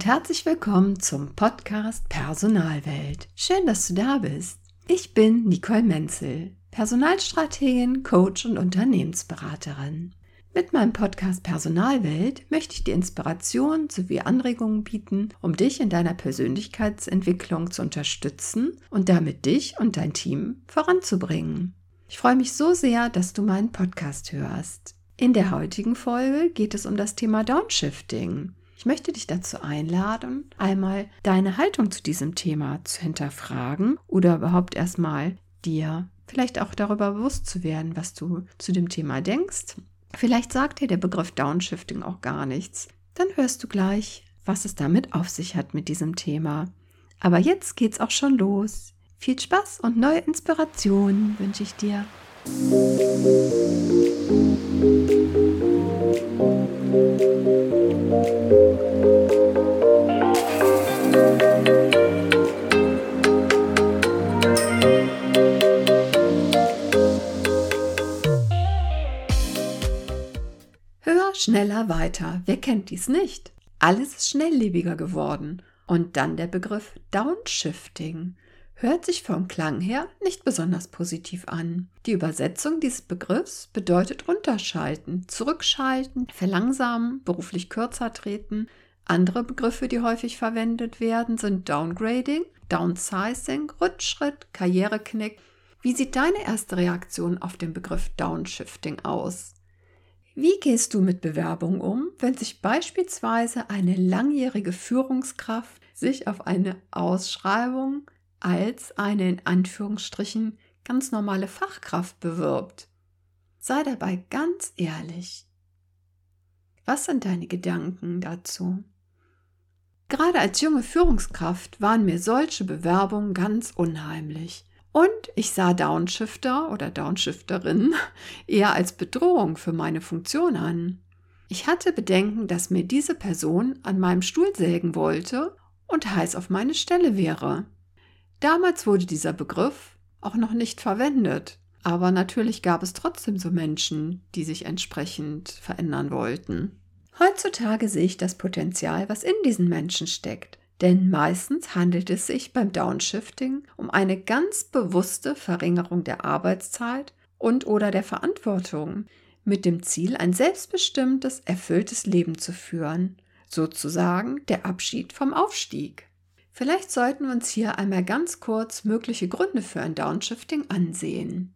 und herzlich willkommen zum Podcast Personalwelt. Schön, dass du da bist. Ich bin Nicole Menzel, Personalstrategin, Coach und Unternehmensberaterin. Mit meinem Podcast Personalwelt möchte ich dir Inspiration sowie Anregungen bieten, um dich in deiner Persönlichkeitsentwicklung zu unterstützen und damit dich und dein Team voranzubringen. Ich freue mich so sehr, dass du meinen Podcast hörst. In der heutigen Folge geht es um das Thema Downshifting. Ich möchte dich dazu einladen, einmal deine Haltung zu diesem Thema zu hinterfragen oder überhaupt erstmal dir vielleicht auch darüber bewusst zu werden, was du zu dem Thema denkst. Vielleicht sagt dir der Begriff Downshifting auch gar nichts. Dann hörst du gleich, was es damit auf sich hat mit diesem Thema. Aber jetzt geht's auch schon los. Viel Spaß und neue Inspirationen wünsche ich dir. Schneller, weiter. Wer kennt dies nicht? Alles ist schnelllebiger geworden. Und dann der Begriff Downshifting. Hört sich vom Klang her nicht besonders positiv an. Die Übersetzung dieses Begriffs bedeutet runterschalten, zurückschalten, verlangsamen, beruflich kürzer treten. Andere Begriffe, die häufig verwendet werden, sind Downgrading, Downsizing, Rückschritt, Karriereknick. Wie sieht deine erste Reaktion auf den Begriff Downshifting aus? Wie gehst du mit Bewerbungen um, wenn sich beispielsweise eine langjährige Führungskraft sich auf eine Ausschreibung als eine in Anführungsstrichen ganz normale Fachkraft bewirbt? Sei dabei ganz ehrlich. Was sind deine Gedanken dazu? Gerade als junge Führungskraft waren mir solche Bewerbungen ganz unheimlich. Und ich sah Downshifter oder Downshifterinnen eher als Bedrohung für meine Funktion an. Ich hatte Bedenken, dass mir diese Person an meinem Stuhl sägen wollte und heiß auf meine Stelle wäre. Damals wurde dieser Begriff auch noch nicht verwendet, aber natürlich gab es trotzdem so Menschen, die sich entsprechend verändern wollten. Heutzutage sehe ich das Potenzial, was in diesen Menschen steckt. Denn meistens handelt es sich beim Downshifting um eine ganz bewusste Verringerung der Arbeitszeit und oder der Verantwortung mit dem Ziel, ein selbstbestimmtes, erfülltes Leben zu führen, sozusagen der Abschied vom Aufstieg. Vielleicht sollten wir uns hier einmal ganz kurz mögliche Gründe für ein Downshifting ansehen.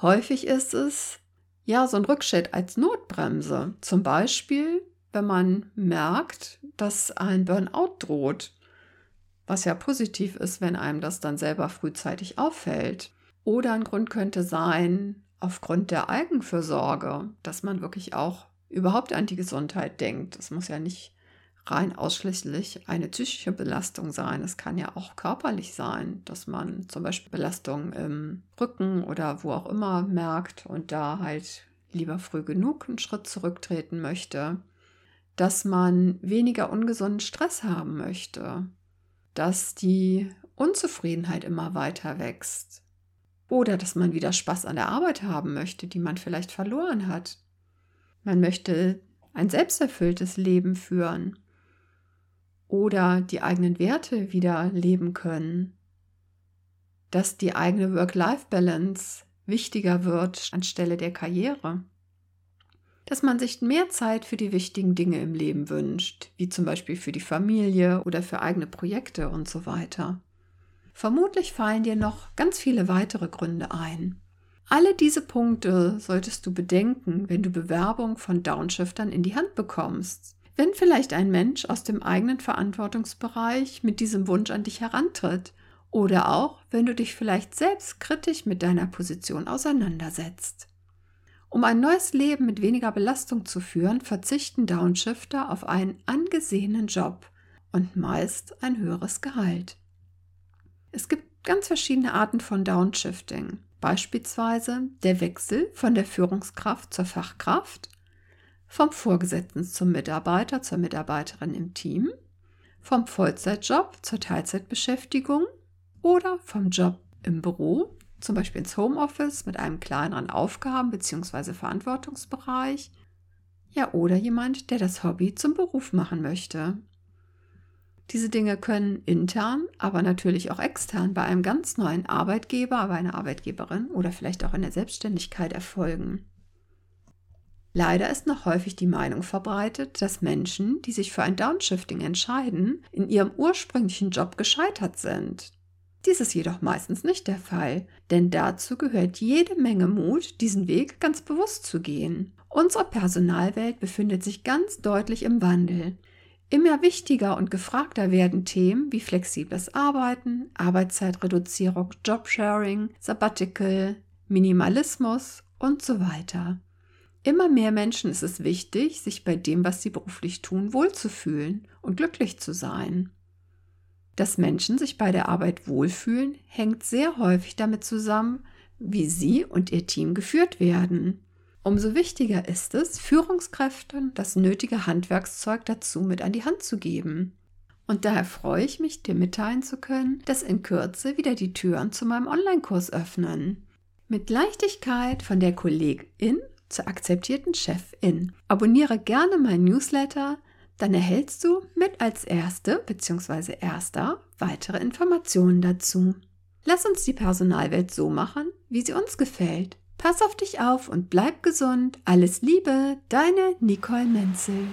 Häufig ist es ja so ein Rückschritt als Notbremse, zum Beispiel wenn man merkt, dass ein Burnout droht was ja positiv ist, wenn einem das dann selber frühzeitig auffällt. Oder ein Grund könnte sein, aufgrund der Eigenfürsorge, dass man wirklich auch überhaupt an die Gesundheit denkt. Es muss ja nicht rein ausschließlich eine psychische Belastung sein. Es kann ja auch körperlich sein, dass man zum Beispiel Belastung im Rücken oder wo auch immer merkt und da halt lieber früh genug einen Schritt zurücktreten möchte. Dass man weniger ungesunden Stress haben möchte dass die Unzufriedenheit immer weiter wächst. Oder dass man wieder Spaß an der Arbeit haben möchte, die man vielleicht verloren hat. Man möchte ein selbsterfülltes Leben führen. Oder die eigenen Werte wieder leben können. Dass die eigene Work-Life-Balance wichtiger wird anstelle der Karriere dass man sich mehr Zeit für die wichtigen Dinge im Leben wünscht, wie zum Beispiel für die Familie oder für eigene Projekte und so weiter. Vermutlich fallen dir noch ganz viele weitere Gründe ein. Alle diese Punkte solltest du bedenken, wenn du Bewerbung von Downshiftern in die Hand bekommst. Wenn vielleicht ein Mensch aus dem eigenen Verantwortungsbereich mit diesem Wunsch an dich herantritt Oder auch, wenn du dich vielleicht selbst kritisch mit deiner Position auseinandersetzt. Um ein neues Leben mit weniger Belastung zu führen, verzichten Downshifter auf einen angesehenen Job und meist ein höheres Gehalt. Es gibt ganz verschiedene Arten von Downshifting. Beispielsweise der Wechsel von der Führungskraft zur Fachkraft, vom Vorgesetzten zum Mitarbeiter, zur Mitarbeiterin im Team, vom Vollzeitjob zur Teilzeitbeschäftigung oder vom Job im Büro, zum Beispiel ins Homeoffice mit einem kleineren Aufgaben- bzw. Verantwortungsbereich, ja, oder jemand, der das Hobby zum Beruf machen möchte. Diese Dinge können intern, aber natürlich auch extern bei einem ganz neuen Arbeitgeber, bei einer Arbeitgeberin oder vielleicht auch in der Selbstständigkeit erfolgen. Leider ist noch häufig die Meinung verbreitet, dass Menschen, die sich für ein Downshifting entscheiden, in ihrem ursprünglichen Job gescheitert sind. Dies ist jedoch meistens nicht der Fall, denn dazu gehört jede Menge Mut, diesen Weg ganz bewusst zu gehen. Unsere Personalwelt befindet sich ganz deutlich im Wandel. Immer wichtiger und gefragter werden Themen wie flexibles Arbeiten, Arbeitszeitreduzierung, Jobsharing, Sabbatical, Minimalismus und so weiter. Immer mehr Menschen ist es wichtig, sich bei dem, was sie beruflich tun, wohlzufühlen und glücklich zu sein. Dass Menschen sich bei der Arbeit wohlfühlen, hängt sehr häufig damit zusammen, wie sie und ihr Team geführt werden. Umso wichtiger ist es, Führungskräften das nötige Handwerkszeug dazu mit an die Hand zu geben. Und daher freue ich mich, dir mitteilen zu können, dass in Kürze wieder die Türen zu meinem Online-Kurs öffnen. Mit Leichtigkeit von der Kollegin zur akzeptierten Chefin. Abonniere gerne mein Newsletter, dann erhältst du mit als erste bzw. erster weitere Informationen dazu. Lass uns die Personalwelt so machen, wie sie uns gefällt. Pass auf dich auf und bleib gesund. Alles Liebe, deine Nicole Menzel.